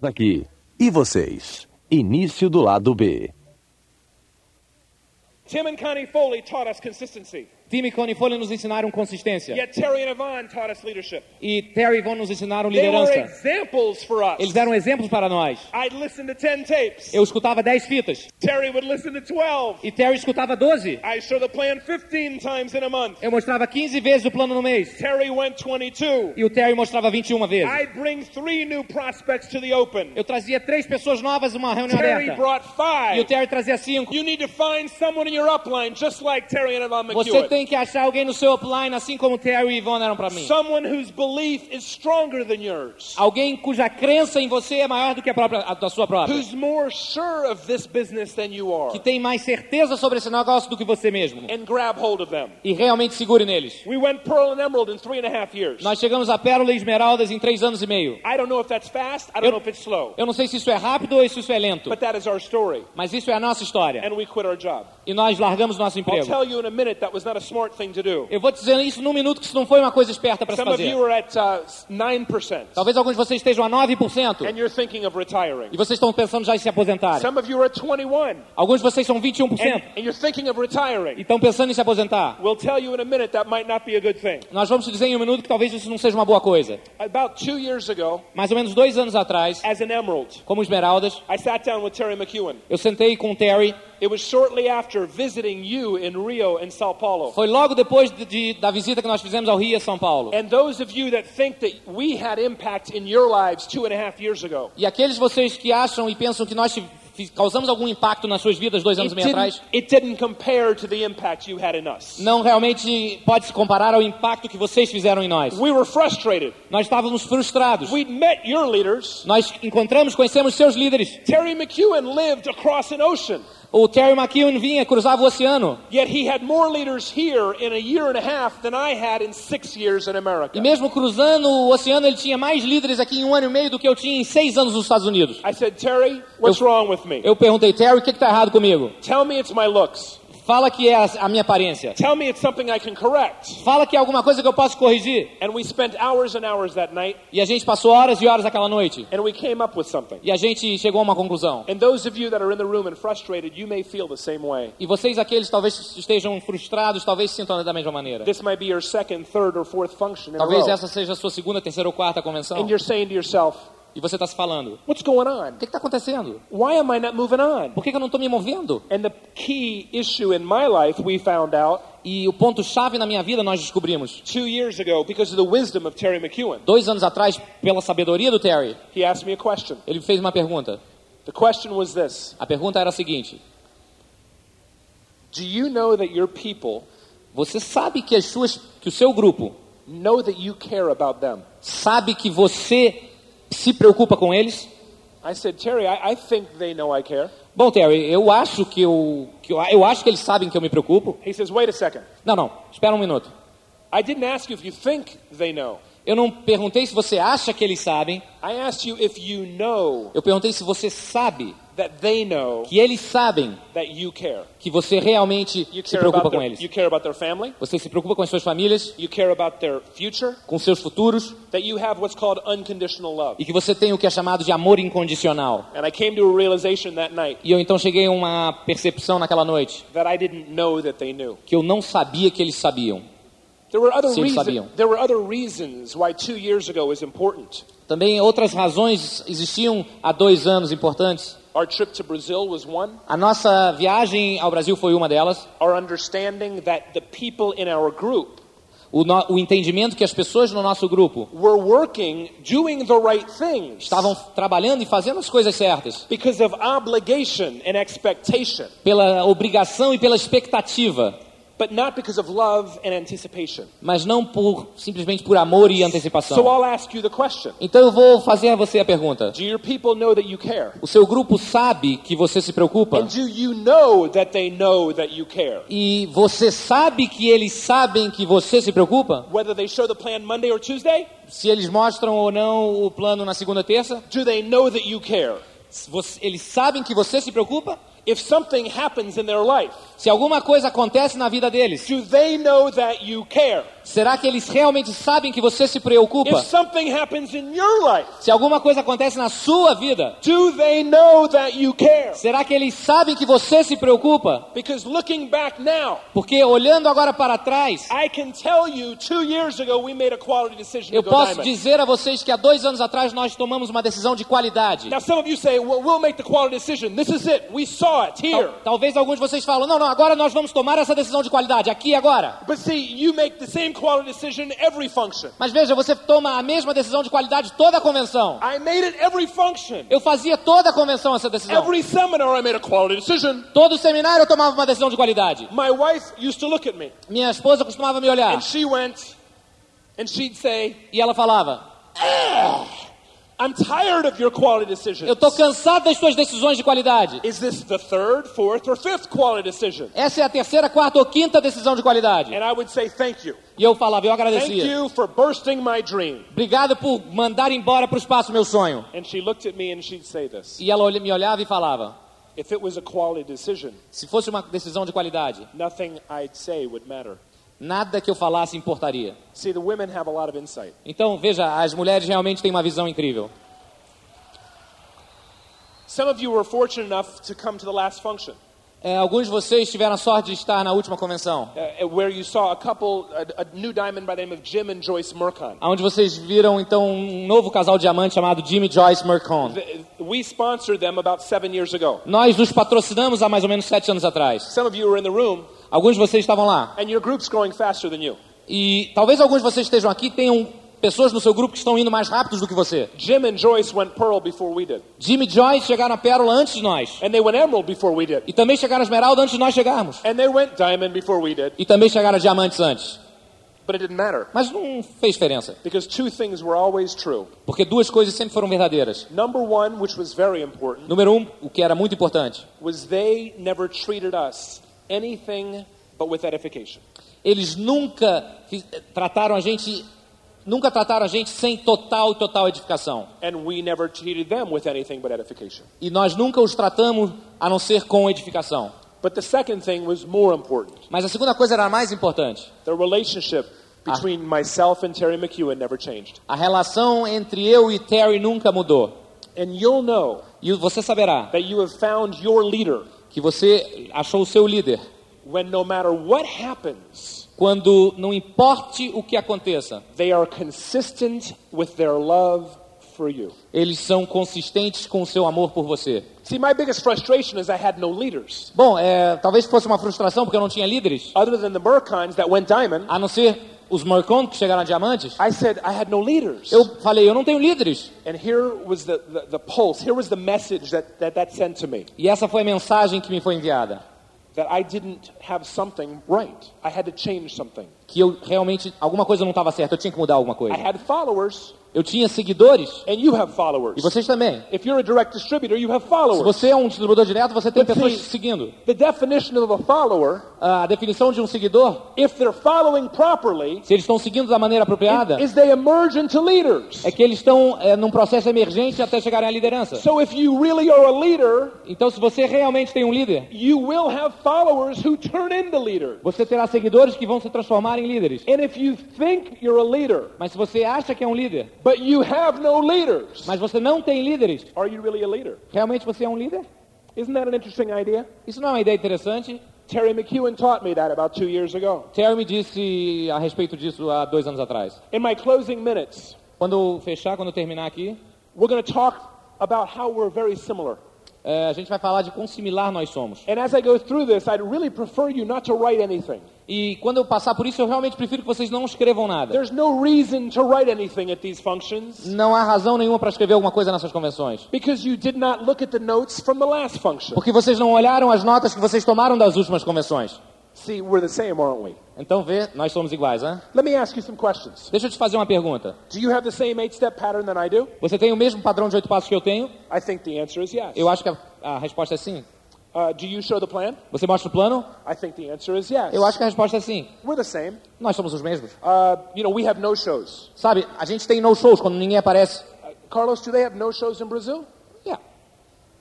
Aqui. E vocês? Início do lado B. Tim and Connie Foley taught us consistency. Tim e Connie Foley nos ensinaram consistência. Yet Terry and Yvonne taught us leadership. E Terry e Yvonne nos ensinaram liderança. examples for us. Eles eram exemplos para nós. I'd listen to 10 tapes. Eu escutava 10 fitas. Terry would listen to 12. E Terry escutava 12. I show the plan 15 times in a month. Eu mostrava 15 vezes o plano no mês. Terry went 22. E o Terry mostrava 21 vezes. I'd bring three new prospects to the open. Eu trazia três pessoas novas numa reunião Terry aberta. brought E o. Terry trazia cinco. You need to find someone in your upline just like Terry and Yvonne Você McEwen. Tem que achar alguém no seu upline, assim como Terry e Yvonne eram para mim. Someone whose belief is stronger than yours. Alguém cuja crença em você é maior do que a, própria, a da sua própria. Who's more sure of this business than you are. Que tem mais certeza sobre esse negócio do que você mesmo. And grab hold of them. E realmente segure neles. We went Pearl and Emerald in three and a half years. Nós chegamos a Pérola e Esmeraldas em três anos e meio. I don't know if that's fast. I don't Eu- know if it's slow. Eu não sei se isso é rápido ou se isso é lento. But that is our story. Mas isso é a nossa história. And we quit our job. E nós largamos nosso I'll emprego. tell you in a minute that was not a smart thing to do. Eu vou te dizer isso num minuto que isso não foi uma coisa esperta para se Some of fazer. you are at uh, 9%. Talvez alguns de vocês estejam a 9%. And you're thinking of retiring. E vocês estão pensando já em se aposentar. Some of you are at 21. Alguns de vocês são 21%. And, and you're thinking of E retiring. estão pensando em se aposentar. We'll tell you in a minute that might not be a good thing. Nós vamos te dizer em um minuto que talvez isso não seja uma boa coisa. About two years ago, Mais ou menos dois anos atrás, as an emerald, como Esmeraldas, I sat down with Terry McEwen. eu sentei com o Terry. It was shortly after visiting you in Rio and Sao Paulo. Foi logo depois de, de- da visita que nós fizemos ao Rio e São Paulo. And those of you that think that we had impact in your lives two and a half years ago, E aqueles vocês que acham e pensam que nós causamos algum impacto nas suas vidas dois anos e meio atrás, it didn't compare to the impact you had in us. não realmente pode se comparar ao impacto que vocês fizeram em nós. We were frustrated. Nós estávamos frustrados. We'd met your leaders. Nós encontramos, conhecemos seus líderes. Terry McEwen lived across an ocean, O Terry McEwen vinha, cruzava o oceano. yet he had more leaders here in a year and a half than I had in six years in America. E mesmo cruzando o oceano, ele tinha mais líderes aqui em um ano e meio do que eu tinha em seis anos nos Estados Unidos. I said, Terry, what's wrong with me? Eu perguntei, Terry, o que está errado comigo? Tell me it's my looks. Fala que é a, a minha aparência. Tell me it's something I can correct. Fala que é alguma coisa que eu posso corrigir. And we spent hours and hours that night, E a gente passou horas e horas aquela noite. and we came up with something. E a gente chegou a uma conclusão. And those of you that are in the room and frustrated, you may feel the same way. E vocês, aqueles, talvez estejam frustrados, talvez sintam da mesma maneira. This might be your second, third, or fourth function in a Talvez row. essa seja a sua segunda, terceira ou quarta convenção. And you're saying to yourself, E você está se falando: what's going on? o que está acontecendo? Why am I not moving on? Por que, que eu não estou me movendo? And the key issue in my life, we found out E o ponto-chave na minha vida nós descobrimos. two years ago because of the wisdom of Terry McEwen. Dois anos atrás, pela sabedoria do Terry, He asked me a question. ele fez uma pergunta. The question was this A pergunta era a seguinte: Do you know that your people Você sabe que as suas, que o seu grupo know that you care about them? sabe que você se preocupa com eles? I said, Terry, I, I think they know I care. Bom, Terry, eu acho que eu, que eu, eu acho que eles sabem que eu me preocupo. He says, wait a second. Não, não, espera um minuto. I didn't ask you if you think they know. Eu não perguntei se você acha que eles sabem. I asked you if you know Eu perguntei se você sabe that they know que eles sabem that you care. que você realmente You se care preocupa about com their, eles. you care about their family. Você se preocupa com as suas famílias, You care about their future. com seus futuros That you have what's called unconditional love. e que você tem o que é chamado de amor incondicional. And I came to a realization that night E eu então cheguei a uma percepção naquela noite that I didn't know that they knew. que eu não sabia que eles sabiam. There were other Sim, reasons. sabiam. There were other reasons why two years ago was important. Também outras razões existiam há dois anos importantes. Our trip to Brazil was one. A nossa viagem ao Brasil foi uma delas. Our understanding that the people in our group O, no- o entendimento que as pessoas no nosso grupo were working, doing the right things estavam trabalhando e fazendo as coisas certas because of obligation and expectation, pela obrigação e pela expectativa, but not because of love and anticipation. mas não por simplesmente por amor e So antecipação. I'll ask you the question Então eu vou fazer a você a pergunta. Do your people know that you care? O seu grupo sabe que você se preocupa? And do you know that they know that you care? E você sabe que eles sabem que você se preocupa? Whether they show the plan Monday or Tuesday, Se eles mostram ou não o plano na segunda terça? do they know that you care? Eles sabem que você se preocupa? If something happens in their life, Se alguma coisa acontece na vida deles, do they know that you care? Será que eles realmente sabem que você se preocupa? If something happens in your life, Se alguma coisa acontece na sua vida, do they know that you care? será que eles sabem que você se preocupa? Because looking back now, Porque olhando agora para trás, you ago eu posso dizer a vocês que há dois anos atrás nós tomamos uma decisão de qualidade. Now say, well, we'll Talvez alguns de vocês falam, não, não, agora nós vamos tomar essa decisão de qualidade, aqui e agora. But see, you make the same quality decision every function. Mas veja, você toma a mesma decisão de qualidade toda a convenção. I made it every function. Eu fazia toda a convenção essa decisão. Every seminar I made a quality decision. Todo seminário eu tomava uma decisão de qualidade. My wife used to look at me Minha esposa costumava me olhar and she went and she'd say, e ela falava: I'm tired of your quality decisions. Eu tô cansado das suas decisões de qualidade. Is this the third, fourth, or fifth quality decision? Essa é a terceira, quarta ou quinta decisão de qualidade. And I would say, Thank you. E eu falava, eu Thank agradecia. you for bursting my dream. Obrigado por mandar embora para o espaço meu sonho. And she looked at me and she'd say this E ela me olhava e falava: If it was a quality decision, se fosse uma decisão de qualidade, nothing I'd say would matter. Nada que eu falasse importaria. See, the women have a lot of insight. Então, veja, as mulheres realmente têm uma visão incrível. Some of you were fortunate enough to come to the last function, É, alguns de vocês tiveram a sorte de estar na última convenção, uh, where you saw a couple, a, a new diamond by the name of Jim and Joyce Mercon. onde vocês viram então um novo casal diamante chamado Jimmy Joyce Mercon. We sponsored them about seven years ago. Nós os patrocinamos há mais ou menos sete anos atrás. Some of you were in the room, Alguns de vocês estavam lá. and your group's growing faster than you. E talvez alguns de vocês estejam aqui tenham pessoas no seu grupo que estão indo mais rápidos do que você. Jim and Joyce went Pearl before we did, Jimmy e Joyce chegaram a Pérola antes de nós. and they went Emerald before we did, E também chegaram a Esmeralda antes de nós chegarmos. and they went Diamond before we did. E também chegaram a Diamantes antes. But it didn't matter Mas não fez diferença. because two things were always true. Porque duas coisas sempre foram verdadeiras. Number one, which was very important, Número um, o que era muito importante. was they never treated us anything but with edification. Eles nunca trataram a gente, nunca trataram a gente sem total e total edificação. And we never treated them with anything but edification. E nós nunca os tratamos a não ser com edificação. But the second thing was more important. Mas a segunda coisa era mais importante. The relationship between myself and Terry McEwen never changed. A relação entre eu e Terry nunca mudou. And you'll know E você saberá que você achou o seu líder when no matter what happens, quando não importe o que aconteça, they are consistent with their love for you. eles são consistentes com o seu amor por você. See, my biggest frustration is I had no leaders. Bom, é, talvez fosse uma frustração porque eu não tinha líderes, Other than the that went diamond, a não ser os Mercon que chegaram a diamantes. I said I had no leaders. Eu falei, eu não tenho líderes. And here was the, the, the pulse, here was the message that, that that sent to me. E essa foi a mensagem que me foi enviada, That I didn't have something right. I had to change something. Que eu realmente alguma coisa não estava certa, eu tinha que mudar alguma I coisa. had followers, Eu tinha seguidores and you have followers. e vocês também. If you're a direct distributor, you have Se followers. você é um distribuidor direto, você tem But pessoas see- seguindo. The definition of a follower, A definição de um seguidor, if they're following properly, se eles estão seguindo da maneira apropriada, is they emerge into leaders. é que eles estão é, num processo emergente até chegarem à liderança. So if you really are a leader, Então, se você realmente tem um líder, you will have followers who turn into leaders. você terá seguidores que vão se transformar em líderes. And if you think you're a leader, Mas se você acha que é um líder, but you have no leaders, mas você não tem líderes, are you really a leader? realmente você é um líder? Isn't that an interesting idea? Isso não é uma ideia interessante? Terry McEwen taught me that about two years ago. Terry me disse a respeito disso há dois anos atrás. In my closing minutes, Quando fechar, quando terminar aqui, we're going to talk about how we're very similar. É, a gente vai falar de quão similar nós somos. And as I go through this, I'd really prefer you not to write anything. E quando eu passar por isso, eu realmente prefiro que vocês não escrevam nada. There's no reason to write anything at these functions Não há razão nenhuma para escrever alguma coisa nessas convenções. because you did not look at the notes from the last function. Porque vocês não olharam as notas que vocês tomaram das últimas convenções. See, we're the same, aren't we? Então, vê, nós somos iguais, né? Let me ask you some questions. Deixa eu te fazer uma pergunta. Do you have the same eight step pattern than I do? Você tem o mesmo padrão de oito passos que eu tenho? I think the answer is yes. Eu acho que a, a resposta é sim. Uh, do you show the plan? Você mostra o plano? I think the answer is yes. Eu acho que a resposta é sim. We're the same. Nós somos os mesmos. Uh, you know, we have no shows. Sabe, a gente tem no-shows quando ninguém aparece. Uh, Carlos, do they have no shows in Brazil? Yeah,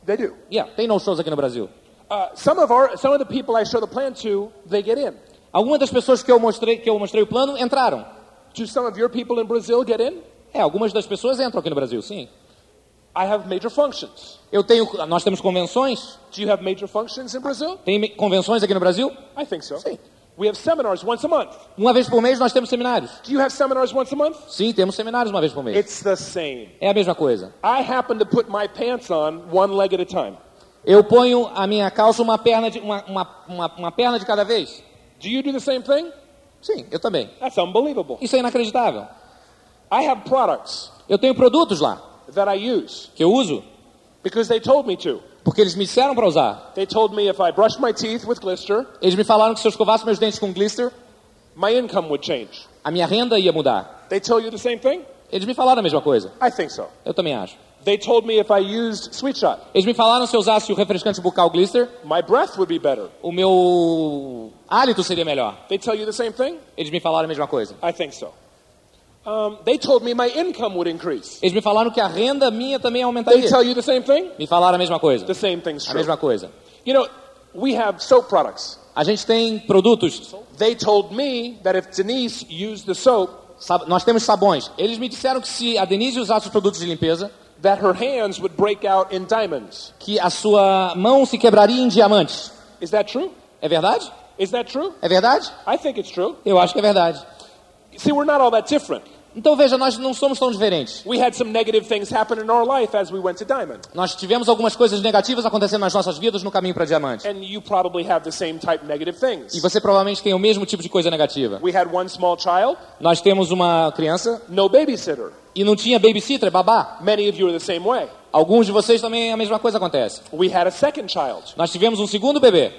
They do. yeah, tem no-shows aqui no Brasil. Uh, some of our, some of the people I show the plan to, they get in. Algumas das pessoas que eu mostrei que eu mostrei o plano entraram. Do some of your people in Brazil get in? É, algumas das pessoas entram aqui no Brasil, sim. I have major functions. Eu tenho, nós temos convenções. Do you have major functions in Brazil? Tem convenções aqui no Brasil? I think so. Sim. We have seminars once a month. Uma vez por mês nós temos seminários. Do you have seminars once a month? Sim, temos seminários uma vez por mês. It's the same. É a mesma coisa. I happen to put my pants on one leg at a time. Eu ponho a minha calça uma perna de uma, uma, uma, uma perna de cada vez. Do you do the same thing? Sim, eu também. That's unbelievable. Isso é inacreditável. I have products Eu tenho produtos lá that I use que eu uso because they told me to. porque eles me disseram para usar. They told me if I brushed my teeth with Glister, Eles me falaram que se eu escovasse meus dentes com glister, my income would change. a minha renda ia mudar. They tell you the same thing? Eles me falaram a mesma coisa. I think so. Eu também acho. They told me if I used Sweet Shot, Eles me falaram se eu usasse o refrescante bucal glister, my breath would be better. o meu hálito seria melhor. They tell you the same thing? Eles me falaram a mesma coisa. I think so. Um, they told me my income would increase. Eles me falaram que a renda minha também They aumentaria. tell you the same thing? Me falaram a mesma coisa. The same thing's A true. mesma coisa. You know, we have soap products. A gente tem produtos, They told me that if Denise used the soap, sab- nós temos sabões. Eles me disseram que se a Denise usasse os produtos de limpeza, that her hands would break out in diamonds. que a sua mão se quebraria em diamantes. Is that true? É verdade? Is that true? É verdade? I think it's true. Eu acho que é verdade. See, we're not all that different. Então veja, nós não somos tão diferentes. We had some negative things happen in our life as we went to Diamond. Nós tivemos algumas coisas negativas acontecendo nas nossas vidas no caminho para diamante. And you probably have the same type negative E things. você provavelmente tem o mesmo tipo de coisa negativa. We had one small child, Nós temos uma criança no babysitter. e não tinha babysitter, babá. Many of you are the same way. Alguns de vocês também a mesma coisa acontece. We had a second child, Nós tivemos um segundo bebê.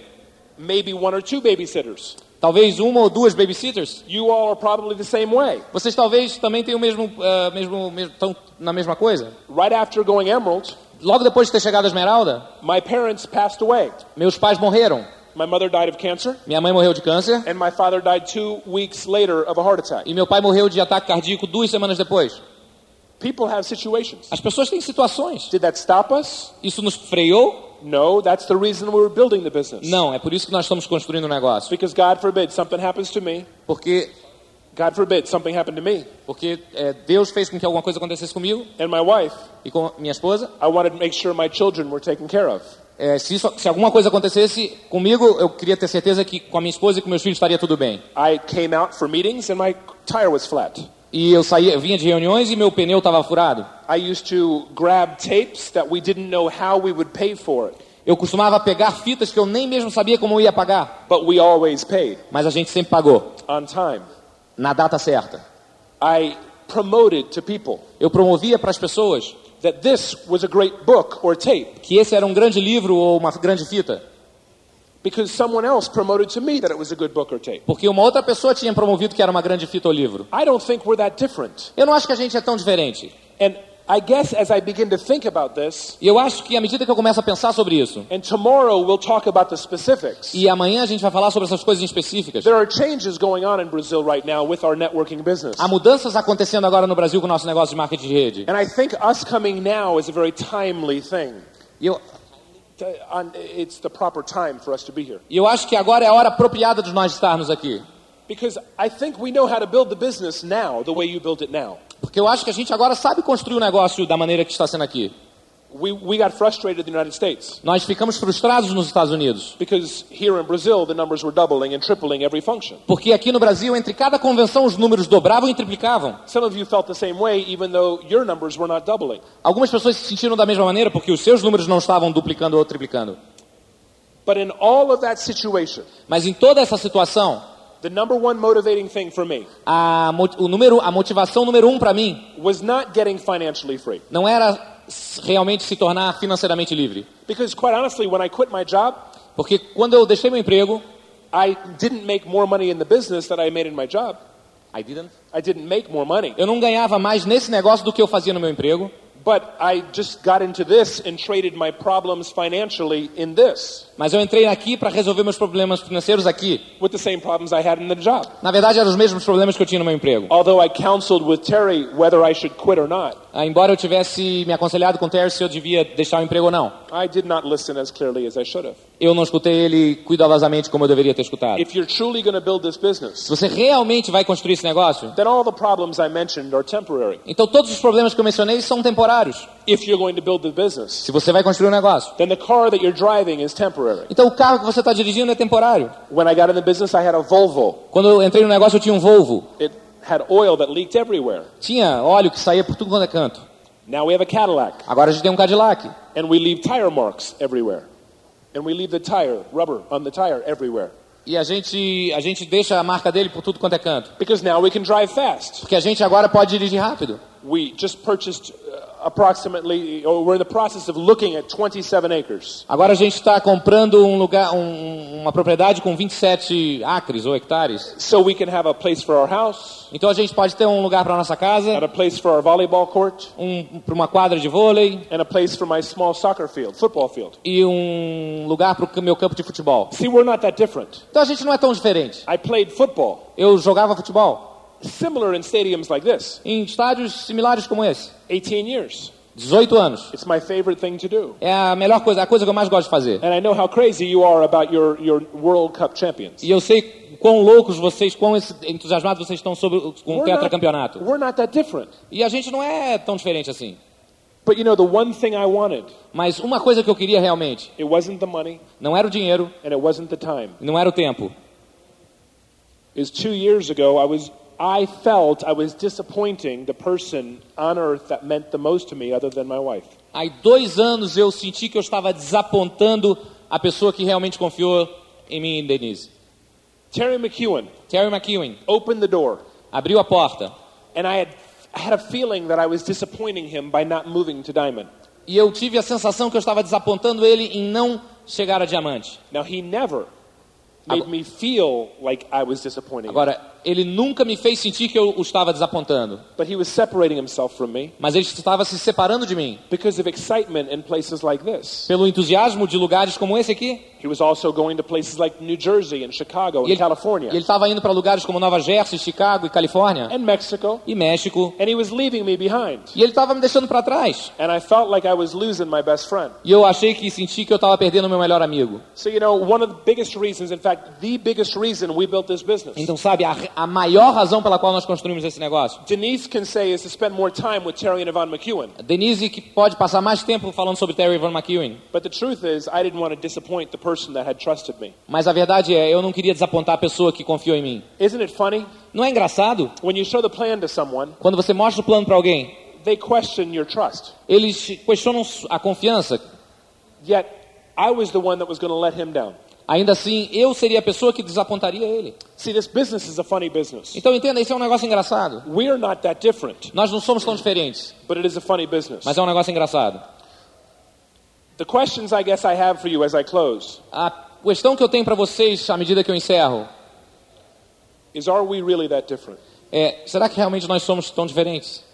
maybe one or two babysitters. Talvez uma ou duas babysitters. You all are probably the same way. Vocês talvez também tenham o mesmo, ah, mesmo, mesmo tão na mesma coisa. Right after going Emerald, Logo depois de ter chegado a Esmeralda, my parents passed away. meus pais morreram. My mother died of cancer, Minha mãe morreu de câncer and my father died two weeks later of a heart attack. e meu pai morreu de ataque cardíaco duas semanas depois. People have situations. As pessoas têm situações. Did that stop us? Isso nos freou? No, that's the reason we were building the business. Não, é por isso que nós estamos construindo um negócio. Because God forbid something happens to me. Porque, God forbid something happened to me porque é, Deus fez com que alguma coisa acontecesse comigo and my wife. e com minha esposa. I wanted to make sure my children were taken care of. É, se, isso- se alguma coisa acontecesse comigo, eu queria ter certeza que com a minha esposa e com meus filhos estaria tudo bem. I came out for meetings and my tire was flat. E eu saía, eu vinha de reuniões e meu pneu estava furado. Eu costumava pegar fitas que eu nem mesmo sabia como eu ia pagar, but we always paid mas a gente sempre pagou on time. na data certa. Eu promovia para as pessoas que esse era um grande livro ou uma grande fita, because someone else promoted to me that it was a good book or tape. porque uma outra pessoa tinha promovido que era uma grande fita ou livro. I don't think we're that different. Eu não acho que a gente é tão diferente. And I guess as I begin to think about this, E eu acho que à medida que eu começo a pensar sobre isso, and tomorrow we'll talk about the specifics. e amanhã a gente vai falar sobre essas coisas específicas, There are changes going on in Brazil right now with our networking business. há mudanças acontecendo agora no Brasil com o nosso negócio de marketing de rede. And I think us coming now is a very timely thing. E eu, e eu acho que agora é a hora apropriada de nós estarmos aqui. Because I think we know how to build the business now the way you built it now. Porque eu acho que a gente agora sabe construir o negócio da maneira que está sendo aqui. We, we got frustrated in the United States Nós ficamos frustrados nos Estados Unidos. because here in Brazil the numbers were doubling and tripling every function. Porque aqui no Brasil, entre cada convenção, os números dobravam e triplicavam. Some of you felt the same way even though your numbers were not doubling. Algumas pessoas se sentiram da mesma maneira porque os seus números não estavam duplicando ou triplicando. But in all of that situation, Mas em toda essa situação, the number one motivating thing for me a, o número, a motivação número um para mim was not getting financially free. não era realmente se tornar financeiramente livre. Because quite honestly, when I quit my job, Porque quando eu deixei meu emprego, I didn't make more money in the business that I made in my job. I didn't. I didn't make more money. eu não ganhava mais nesse negócio do que eu fazia no meu emprego. But I just got into this and traded my problems financially in this. Mas eu entrei aqui para resolver meus problemas financeiros aqui. with the same problems I had in the job. Na verdade, eram os mesmos problemas que eu tinha no meu emprego. Although I counseled with Terry whether I should quit or not, Ah, embora eu tivesse me aconselhado com Terry se eu devia deixar o emprego ou não. I did not listen as clearly as I should have. Eu não escutei ele cuidadosamente como eu deveria ter escutado. If you're truly going to build this Se business, você realmente vai construir esse negócio, then all the problems I mentioned are temporary. então todos os problemas que eu mencionei são temporários. If you're going to build the business, Se você vai construir um negócio. then the car that you're driving is temporary. Então o carro que você está dirigindo é temporário. When I got in the business, I had a Volvo. Quando eu entrei no negócio, eu tinha um Volvo. It had oil that leaked everywhere. Tinha óleo que saía por tudo quanto é canto. Now we have a Cadillac, Agora a gente tem um Cadillac. and we leave tire marks everywhere. And we leave the tire, rubber on the tire everywhere. E a gente, a gente deixa a marca dele por tudo quanto é canto. Because now we can drive fast. Porque a gente agora pode dirigir rápido. We just purchased approximately, or we're in the process of looking at 27 acres. Agora a gente está comprando um lugar, um- uma propriedade com 27 acres ou hectares. So we can have a place for our house, Então a gente pode ter um lugar para nossa and casa, a place for our volleyball court, um, para uma quadra de vôlei and a place for my small soccer field, football field. e um lugar para o meu campo de futebol. See, we're not that different. Então a gente não é tão diferente. I played football, Eu jogava futebol similar in stadiums like this, em estádios similares como esse. 18 years. 18 anos. It's my favorite thing to do. É a melhor coisa, a coisa que eu mais gosto de fazer. And I know how crazy you are about your, your World Cup champions. E eu sei quão loucos vocês, quão entusiasmados vocês estão sobre com o We're not, tetracampeonato. we're not that different. E a gente não é tão diferente assim. But you know, the one thing I wanted, Mas uma coisa que eu queria realmente, it wasn't the money não era o dinheiro, and it wasn't the time. não era o tempo. Is two years ago, I was, I felt I was disappointing the person on earth that meant the most to me other than my wife. Há dois anos eu senti que eu estava desapontando a pessoa que realmente confiou em mim Denise. Terry McEwen Terry McEwen opened the door, abriu a porta and I had, I had a feeling that I was disappointing him by not moving to Diamond. e eu tive a sensação que eu estava desapontando ele em não chegar a diamante. Now, he never made Agora- me feel like I was disappointing him, Agora, ele nunca me fez sentir que eu o estava desapontando, but he was separating himself from me mas ele estava se separando de mim because of excitement in places like this. pelo entusiasmo de lugares como esse aqui. He was also going to places like New Jersey and Chicago E and ele California e ele estava indo para lugares como Nova Jersey, Chicago e Califórnia e México. and he was leaving me behind. E ele estava me deixando para trás. And I felt like I was losing my best friend. E eu achei que senti que eu estava perdendo o meu melhor amigo. So, you know, one of the biggest reasons, in fact, the biggest reason we built this business, Então, sabe, a, a maior razão pela qual nós construímos esse negócio. Denise can say, is to spend more time with Terry and Yvonne McEwen. A Denise que pode passar mais tempo falando sobre Terry Van McEwen. But the truth is, I didn't want to disappoint the person that had trusted me. Mas a verdade é, eu não queria desapontar a pessoa que confiou em mim. Isn't it funny? Não é engraçado? When you show the plan to someone, Quando você mostra o plano para alguém, they question your trust. eles questionam a confiança. Yet, I was the one that was going to let him down. Ainda assim, eu seria a pessoa que desapontaria ele. See, this business is a funny business. Então entenda, isso é um negócio engraçado. We are not that different, Nós não somos tão diferentes, but it is a funny business. mas é um negócio engraçado. The questions I guess I have for you as I close A questão que eu tenho para vocês à medida que eu encerro is Are we really that different? é: será que realmente nós somos tão diferentes?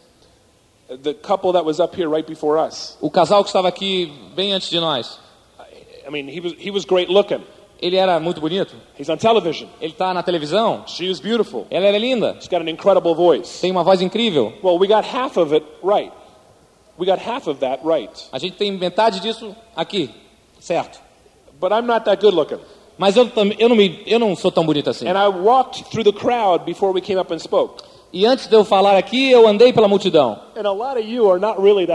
The couple that was up here right before us, O casal que estava aqui bem antes de nós, I mean, he was, he was great looking. Ele era muito bonito. He's on television. Ele está na televisão. She was beautiful. Ela era linda. She's got an incredible voice. Tem uma voz incrível. Well, we got half of it right. We got half of that right. A gente tem metade disso aqui, certo? But I'm not that good looking. Mas eu, eu, não, me, eu não sou tão bonito assim. And I walked through the crowd before we came up and spoke. E antes de eu falar aqui, eu andei pela multidão. And a lot of you are not really.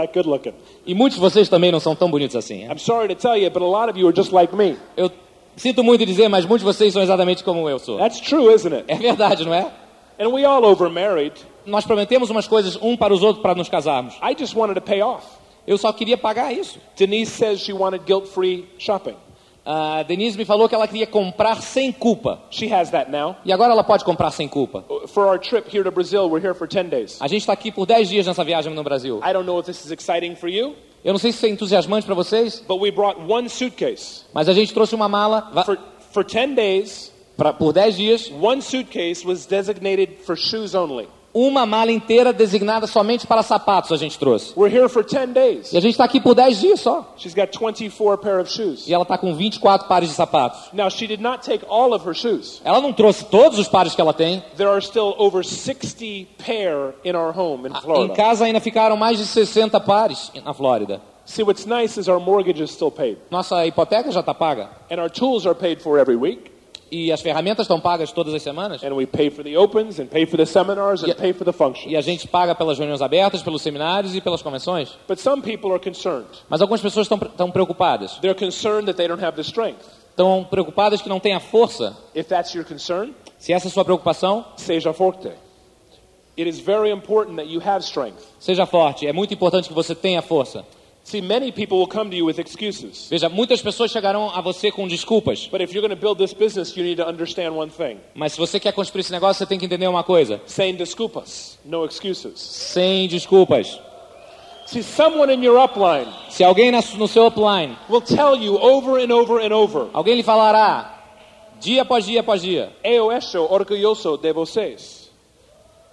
E muitos de vocês também não são tão bonitos assim. I'm sorry to tell you, but a lot of you are just like me. Eu sinto muito dizer, mas muitos de vocês são exatamente como eu sou. That's true, isn't it? É verdade, não é? And we all overmarried. Nós prometemos umas coisas um para os outros para nos casarmos. I just wanted to pay off. Eu só queria pagar isso. Denise says she wanted guilt-free shopping. A Denise me falou que ela queria comprar sem culpa. She has that now. E agora ela pode comprar sem culpa. For our trip here to Brazil, we're here for 10 days. A gente está aqui por 10 dias nessa viagem no Brasil. I don't know if this is exciting for you, Eu não sei se isso é entusiasmante para vocês, but we brought one suitcase. mas a gente trouxe uma mala For, for 10 days, pra, por 10 dias. one suitcase was designated for shoes only. Uma mala inteira designada somente para sapatos a gente trouxe. We're here for 10 days. E a gente está aqui por 10 dias só. She's got 24 pair of shoes. E ela está com 24 pares de sapatos. Now, she did not take all of her shoes. Ela não trouxe todos os pares que ela tem. There are still over 60 pair in our home in Em casa ainda ficaram mais de 60 pares na Flórida. See, what's nice is our mortgage is still paid, Nossa hipoteca já está paga. and our tools are paid for every week, E as ferramentas estão pagas todas as semanas. and we pay for the opens, and pay for the seminars, and pay for the functions. E a gente paga pelas reuniões abertas, pelos seminários e pelas convenções. But some people are concerned. Mas algumas pessoas estão, estão preocupadas. They're concerned that they don't have the strength. Estão preocupadas que não tem a força. If that's your concern, Se essa é a sua preocupação, seja forte. It is very important that you have strength. seja forte. É muito importante que você tenha força. See, many people will come to you with excuses. Veja, muitas pessoas chegarão a você com desculpas. But if you're going to build this business, you need to understand one thing. Mas se você quer construir esse negócio, você tem que entender uma coisa. Sem desculpas, no excuses. Sem desculpas. See, someone in your upline Se alguém no seu upline, will tell you over and over and over, alguém lhe falará, dia após dia após dia, Eu estou orgulhoso de vocês.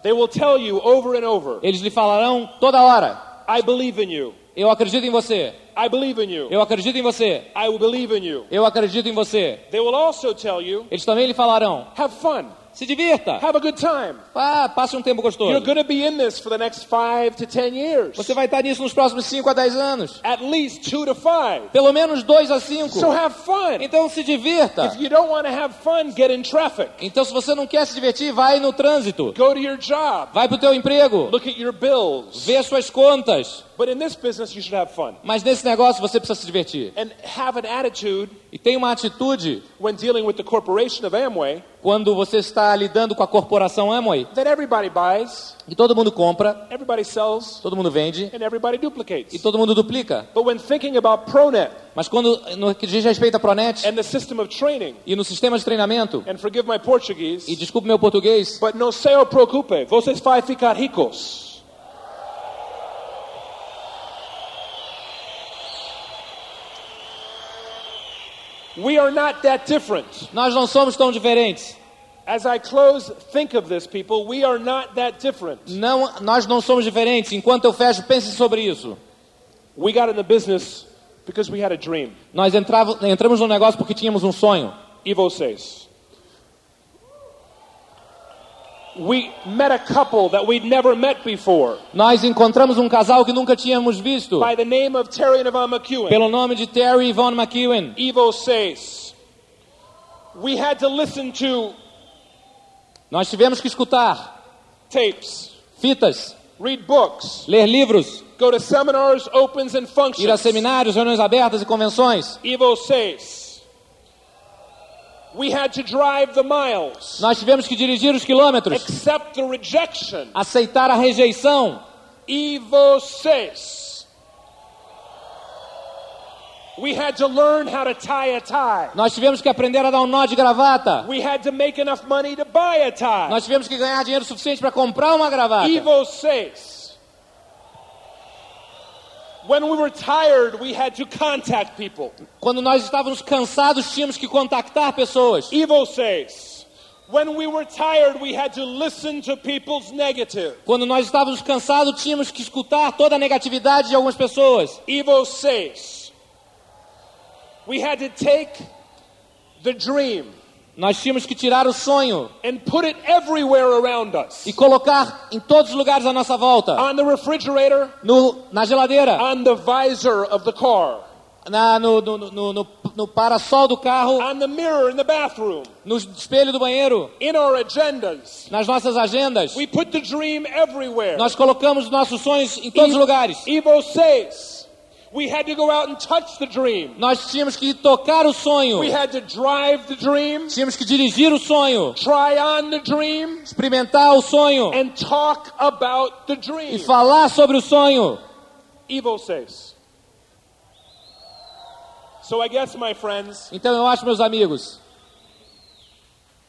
They will tell you over and over, eles lhe falarão toda hora, I believe in you. Eu acredito em você, I believe in you. eu acredito em você, I will believe in you. eu acredito em você. They will also tell you, Eles também lhe falarão, have fun, se divirta, have a good time. ah, passe um tempo You're gostoso. going to be in this for the next five to ten years. Você vai estar nisso nos próximos 5 a 10 anos. At least two to five. Pelo menos 2 a 5. So have fun. Então se divirta. If you don't want to have fun, get in traffic. Então se você não quer se divertir, vai no trânsito. Go to your job. Vai pro teu emprego. Look at your bills. Vê as suas contas. But in this business, you should have fun. Mas nesse negócio você precisa se divertir. And have an attitude E tem uma atitude when dealing with the corporation of Amway quando você está lidando com a corporação Amway, that everybody buys, que todo mundo compra, everybody sells, todo mundo vende and everybody e duplicates. todo mundo duplica. But when thinking about ProNet Mas quando no que diz respeito à Pronet and the system of training, e no sistema de treinamento, and forgive my Portuguese, e desculpe meu português, but no se preocupe, vocês vai ficar ricos. We are not that different. nós não somos tão diferentes. As I close, think of this, people. We are not that different. Não, nós não somos diferentes. Enquanto eu fecho, pense sobre isso. We got in the business because we had a dream. Nós entrava, entramos no negócio porque tínhamos um sonho. E vocês? We met a couple that we'd never met before Nós encontramos um casal que nunca tínhamos visto, by the name of Terry and Yvonne McEwen. pelo nome de Terry e Yvonne McEwen. Evo says, we had to listen to Nós tivemos que escutar tapes, fitas, read books, ler livros, go to seminars, opens, and ir a functions. seminários, reuniões abertas e convenções. Evo says, we had to drive the miles, Nós tivemos que dirigir os quilômetros, accept the rejection. aceitar a rejeição. Evo says, we had to learn how to tie a tie. Nós tivemos que aprender a dar um nó de gravata. We had to make enough money to buy a tie. Nós tivemos que ganhar dinheiro suficiente para comprar uma gravata. Evo says, when we were tired, we had to contact people. Quando nós estávamos cansados, tínhamos que contactar pessoas. Evo says, when we were tired, we had to listen to people's negative. Quando nós estávamos cansados, tínhamos que escutar toda a negatividade de algumas pessoas. Evo says, we had to take the dream Nós tínhamos que tirar o sonho e colocar em todos os lugares à nossa volta. No, na geladeira, na, no, no, no, no, parasol do carro, no espelho do banheiro, nas nossas agendas. Nós colocamos nossos sonhos em todos os lugares. Evo says we had to go out and touch the dream. Nós tínhamos que tocar o sonho. We had to drive the dream, Tínhamos que dirigir o sonho, try on the dream, experimentar o sonho and talk about the e dream. falar sobre o sonho. Evo says. So I guess, my friends, Então eu acho, meus amigos,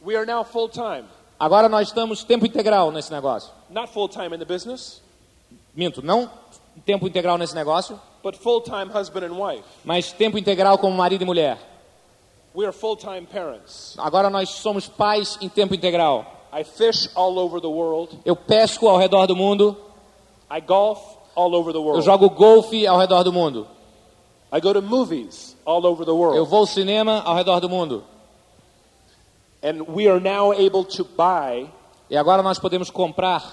we are now full time. agora nós estamos tempo integral nesse negócio. Not full time in the business, Minto, não tempo integral nesse negócio, but full time husband and wife. mas tempo integral como marido e mulher. We are full time parents. Agora nós somos pais em tempo integral. I fish all over the world. Eu pesco ao redor do mundo. I golf all over the Eu world. jogo golfe ao redor do mundo. I go to movies all over the Eu world. vou ao cinema ao redor do mundo. And we are now able to buy, E agora nós podemos comprar,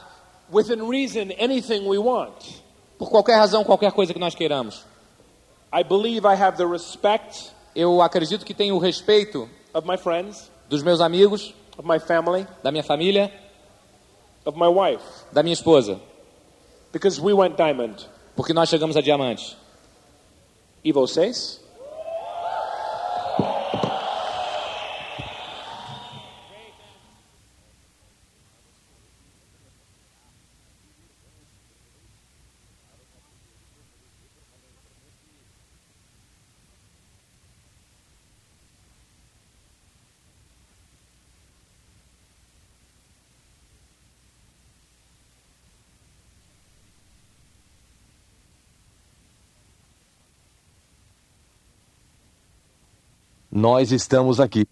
within reason, anything we want. Por qualquer razão, qualquer coisa que nós queiramos. I believe I have the respect Eu acredito que tenho o respeito of my friends, dos meus amigos, of my family, da minha família, of my wife, da minha esposa, because we went diamond. porque nós chegamos a diamante. E vocês? Nós estamos aqui.